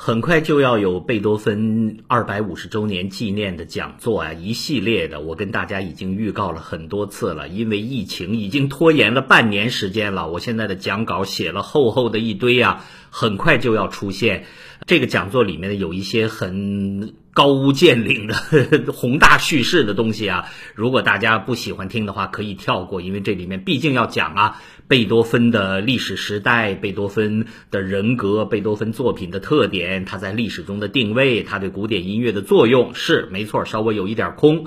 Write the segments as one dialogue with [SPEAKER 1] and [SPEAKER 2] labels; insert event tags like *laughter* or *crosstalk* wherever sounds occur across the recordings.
[SPEAKER 1] 很快就要有贝多芬二百五十周年纪念的讲座啊，一系列的，我跟大家已经预告了很多次了。因为疫情已经拖延了半年时间了，我现在的讲稿写了厚厚的一堆啊，很快就要出现。这个讲座里面呢，有一些很高屋建瓴的 *laughs* 宏大叙事的东西啊，如果大家不喜欢听的话，可以跳过，因为这里面毕竟要讲啊。贝多芬的历史时代，贝多芬的人格，贝多芬作品的特点，他在历史中的定位，他对古典音乐的作用，是没错，稍微有一点空。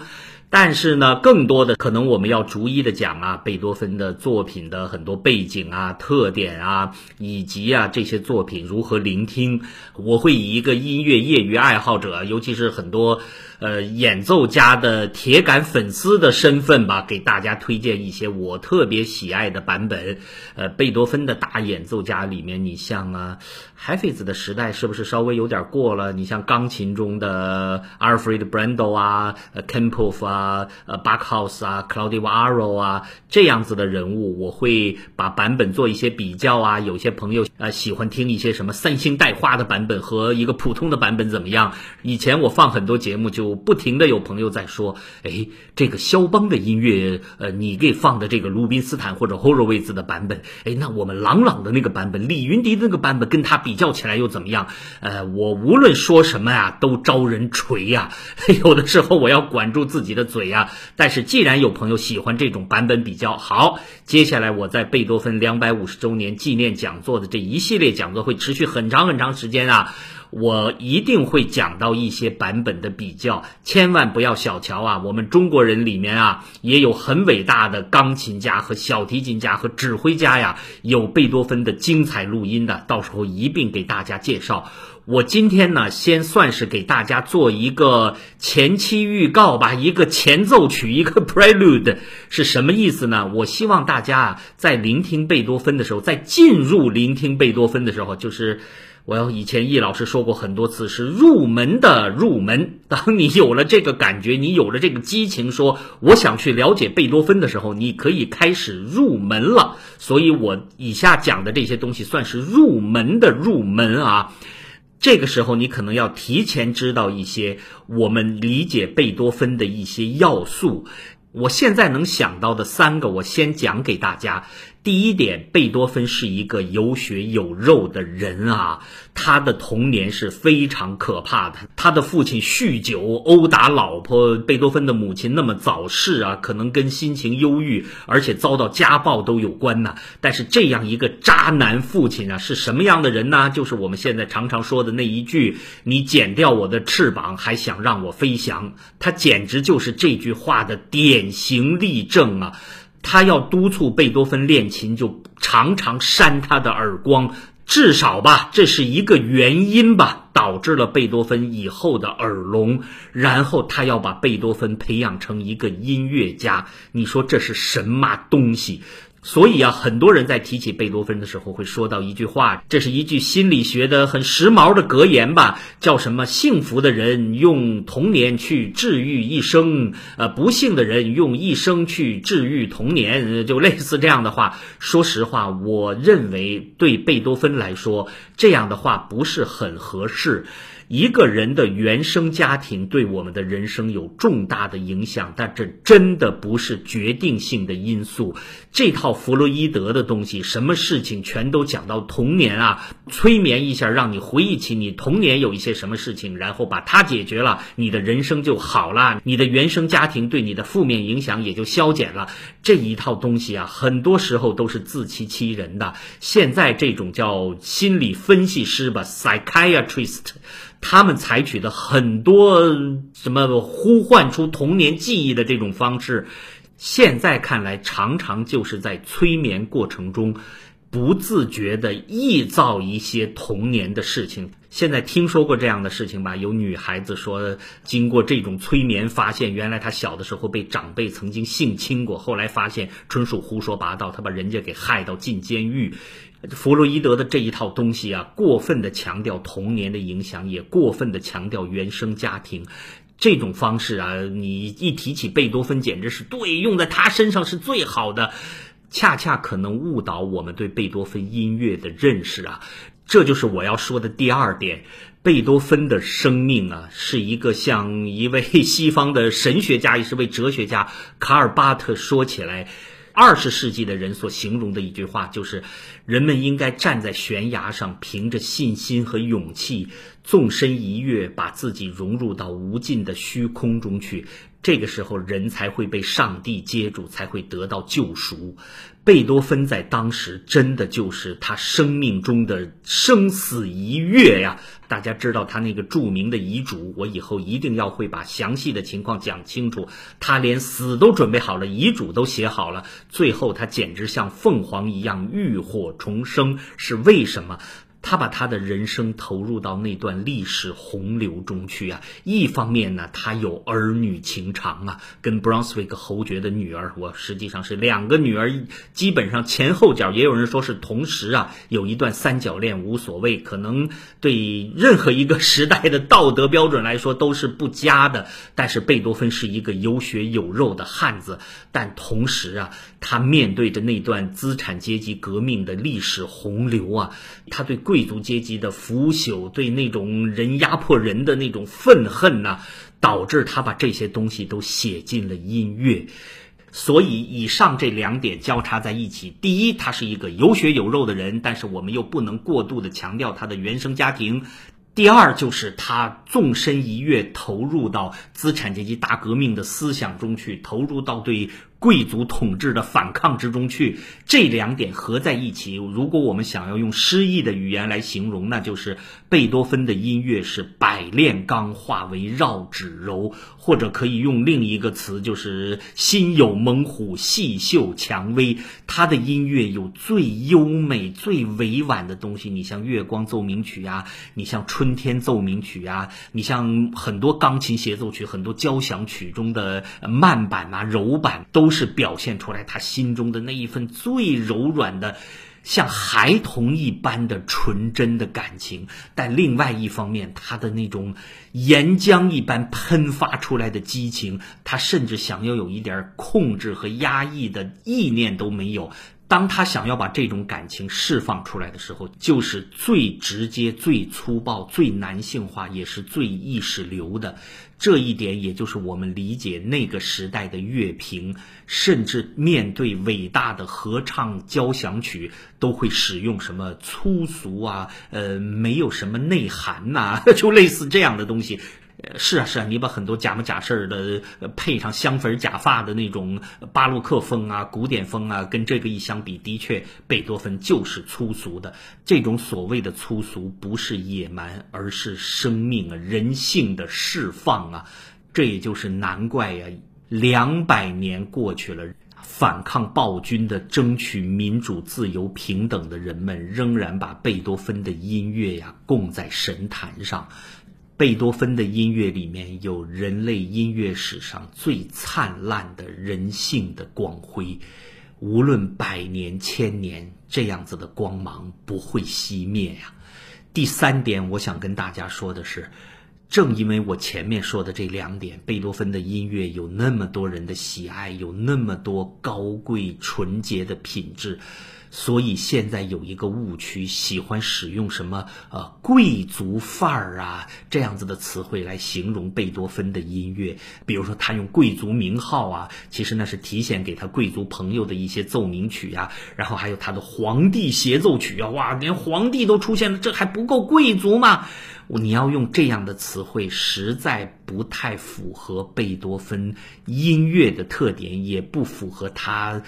[SPEAKER 1] 但是呢，更多的可能我们要逐一的讲啊，贝多芬的作品的很多背景啊、特点啊，以及啊这些作品如何聆听。我会以一个音乐业余爱好者，尤其是很多呃演奏家的铁杆粉丝的身份吧，给大家推荐一些我特别喜爱的版本。呃，贝多芬的大演奏家里面，你像啊，海菲兹的时代是不是稍微有点过了？你像钢琴中的阿尔弗雷德·布兰多啊，呃 k e m p o f 啊。呃 b a c k h a u s 啊，Claudio Arro 啊，这样子的人物，我会把版本做一些比较啊。有些朋友呃喜欢听一些什么三星带花的版本和一个普通的版本怎么样？以前我放很多节目，就不停的有朋友在说，哎，这个肖邦的音乐，呃，你给放的这个鲁宾斯坦或者 Horowitz 的版本，哎，那我们朗朗的那个版本，李云迪那个版本，跟他比较起来又怎么样？呃，我无论说什么呀，都招人锤呀。*laughs* 有的时候我要管住自己的。嘴呀！但是既然有朋友喜欢这种版本比较好，接下来我在贝多芬两百五十周年纪念讲座的这一一系列讲座会持续很长很长时间啊！我一定会讲到一些版本的比较，千万不要小瞧啊！我们中国人里面啊，也有很伟大的钢琴家和小提琴家和指挥家呀，有贝多芬的精彩录音的，到时候一并给大家介绍。我今天呢，先算是给大家做一个前期预告吧，一个前奏曲，一个 *laughs* prelude 是什么意思呢？我希望大家啊，在聆听贝多芬的时候，在进入聆听贝多芬的时候，就是我要以前易老师说过很多次，是入门的入门。当你有了这个感觉，你有了这个激情，说我想去了解贝多芬的时候，你可以开始入门了。所以我以下讲的这些东西算是入门的入门啊。这个时候，你可能要提前知道一些我们理解贝多芬的一些要素。我现在能想到的三个，我先讲给大家。第一点，贝多芬是一个有血有肉的人啊，他的童年是非常可怕的。他的父亲酗酒、殴打老婆，贝多芬的母亲那么早逝啊，可能跟心情忧郁，而且遭到家暴都有关呢。但是这样一个渣男父亲啊，是什么样的人呢？就是我们现在常常说的那一句：“你剪掉我的翅膀，还想让我飞翔？”他简直就是这句话的典型例证啊。他要督促贝多芬练琴，就常常扇他的耳光，至少吧，这是一个原因吧，导致了贝多芬以后的耳聋。然后他要把贝多芬培养成一个音乐家，你说这是什么东西？所以啊，很多人在提起贝多芬的时候，会说到一句话，这是一句心理学的很时髦的格言吧，叫什么？幸福的人用童年去治愈一生，呃，不幸的人用一生去治愈童年，就类似这样的话。说实话，我认为对贝多芬来说，这样的话不是很合适。一个人的原生家庭对我们的人生有重大的影响，但这真的不是决定性的因素。这套弗洛伊德的东西，什么事情全都讲到童年啊，催眠一下，让你回忆起你童年有一些什么事情，然后把它解决了，你的人生就好了，你的原生家庭对你的负面影响也就消减了。这一套东西啊，很多时候都是自欺欺人的。现在这种叫心理分析师吧，psychiatrist。他们采取的很多什么呼唤出童年记忆的这种方式，现在看来常常就是在催眠过程中不自觉地臆造一些童年的事情。现在听说过这样的事情吧？有女孩子说，经过这种催眠，发现原来她小的时候被长辈曾经性侵过，后来发现纯属胡说八道，她把人家给害到进监狱。弗洛伊德的这一套东西啊，过分的强调童年的影响，也过分的强调原生家庭，这种方式啊，你一提起贝多芬，简直是对，用在他身上是最好的，恰恰可能误导我们对贝多芬音乐的认识啊。这就是我要说的第二点。贝多芬的生命啊，是一个像一位西方的神学家，也是位哲学家卡尔巴特说起来，二十世纪的人所形容的一句话，就是人们应该站在悬崖上，凭着信心和勇气，纵身一跃，把自己融入到无尽的虚空中去。这个时候，人才会被上帝接住，才会得到救赎。贝多芬在当时真的就是他生命中的生死一跃呀！大家知道他那个著名的遗嘱，我以后一定要会把详细的情况讲清楚。他连死都准备好了，遗嘱都写好了，最后他简直像凤凰一样浴火重生，是为什么？他把他的人生投入到那段历史洪流中去啊！一方面呢，他有儿女情长啊，跟 Brunswick 侯爵的女儿，我实际上是两个女儿，基本上前后脚，也有人说是同时啊，有一段三角恋无所谓，可能对任何一个时代的道德标准来说都是不佳的。但是贝多芬是一个有血有肉的汉子，但同时啊，他面对着那段资产阶级革命的历史洪流啊，他对。贵族阶级的腐朽，对那种人压迫人的那种愤恨呐，导致他把这些东西都写进了音乐。所以，以上这两点交叉在一起：第一，他是一个有血有肉的人，但是我们又不能过度的强调他的原生家庭；第二，就是他纵身一跃，投入到资产阶级大革命的思想中去，投入到对。贵族统治的反抗之中去，这两点合在一起，如果我们想要用诗意的语言来形容，那就是贝多芬的音乐是百炼钢化为绕指柔，或者可以用另一个词，就是心有猛虎，细嗅蔷薇。他的音乐有最优美、最委婉的东西，你像《月光奏鸣曲》呀，你像《春天奏鸣曲》呀，你像很多钢琴协奏曲、很多交响曲中的慢板啊、柔板都。是表现出来他心中的那一份最柔软的，像孩童一般的纯真的感情。但另外一方面，他的那种岩浆一般喷发出来的激情，他甚至想要有一点控制和压抑的意念都没有。当他想要把这种感情释放出来的时候，就是最直接、最粗暴、最男性化，也是最意识流的。这一点，也就是我们理解那个时代的乐评，甚至面对伟大的合唱交响曲，都会使用什么粗俗啊，呃，没有什么内涵呐，*laughs* 就类似这样的东西。是啊是啊，你把很多假模假式的配上香粉假发的那种巴洛克风啊、古典风啊，跟这个一相比，的确贝多芬就是粗俗的。这种所谓的粗俗，不是野蛮，而是生命啊、人性的释放啊。这也就是难怪呀，两百年过去了，反抗暴君的、争取民主、自由、平等的人们，仍然把贝多芬的音乐呀供在神坛上。贝多芬的音乐里面有人类音乐史上最灿烂的人性的光辉，无论百年千年，这样子的光芒不会熄灭呀。第三点，我想跟大家说的是，正因为我前面说的这两点，贝多芬的音乐有那么多人的喜爱，有那么多高贵纯洁的品质。所以现在有一个误区，喜欢使用什么呃贵族范儿啊这样子的词汇来形容贝多芬的音乐。比如说他用贵族名号啊，其实那是体现给他贵族朋友的一些奏鸣曲呀。然后还有他的皇帝协奏曲啊，哇，连皇帝都出现了，这还不够贵族吗？你要用这样的词汇，实在不太符合贝多芬音乐的特点，也不符合他。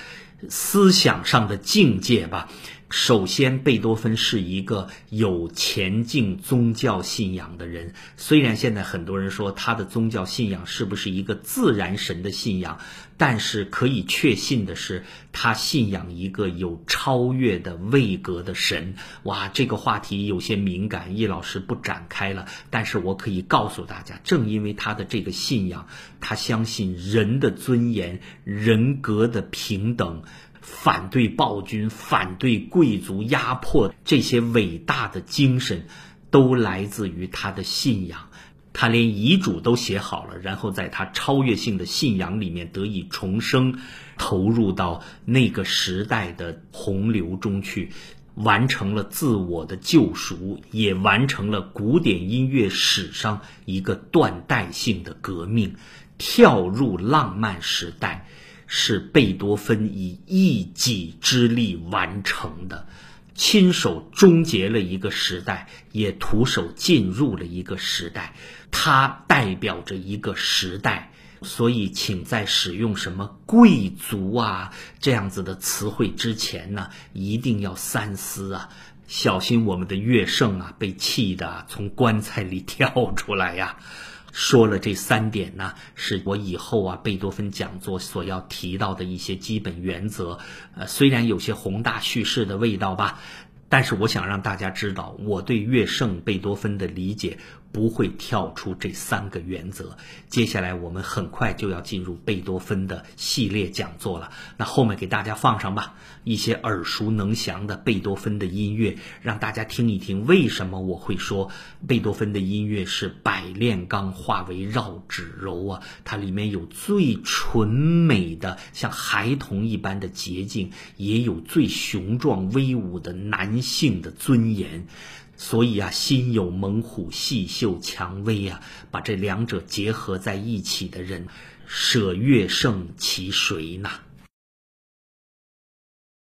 [SPEAKER 1] 思想上的境界吧。首先，贝多芬是一个有前进宗教信仰的人。虽然现在很多人说他的宗教信仰是不是一个自然神的信仰，但是可以确信的是，他信仰一个有超越的位格的神。哇，这个话题有些敏感，易老师不展开了。但是我可以告诉大家，正因为他的这个信仰，他相信人的尊严、人格的平等。反对暴君、反对贵族压迫，这些伟大的精神，都来自于他的信仰。他连遗嘱都写好了，然后在他超越性的信仰里面得以重生，投入到那个时代的洪流中去。完成了自我的救赎，也完成了古典音乐史上一个断代性的革命，跳入浪漫时代，是贝多芬以一己之力完成的，亲手终结了一个时代，也徒手进入了一个时代，它代表着一个时代。所以，请在使用什么贵族啊这样子的词汇之前呢，一定要三思啊，小心我们的乐圣啊被气得从棺材里 *laughs* 跳出来呀。说了这三点呢，是我以后啊贝多芬讲座所要提到的一些基本原则。呃，虽然有些宏大叙事的味道吧，但是我想让大家知道，我对乐圣贝多芬的理解。不会跳出这三个原则。接下来我们很快就要进入贝多芬的系列讲座了。那后面给大家放上吧，一些耳熟能详的贝多芬的音乐，让大家听一听为什么我会说贝多芬的音乐是百炼钢化为绕指柔啊！它里面有最纯美的像孩童一般的洁净，也有最雄壮威武的男性的尊严。所以啊，心有猛虎，细嗅蔷薇啊，把这两者结合在一起的人，舍月胜其谁呢？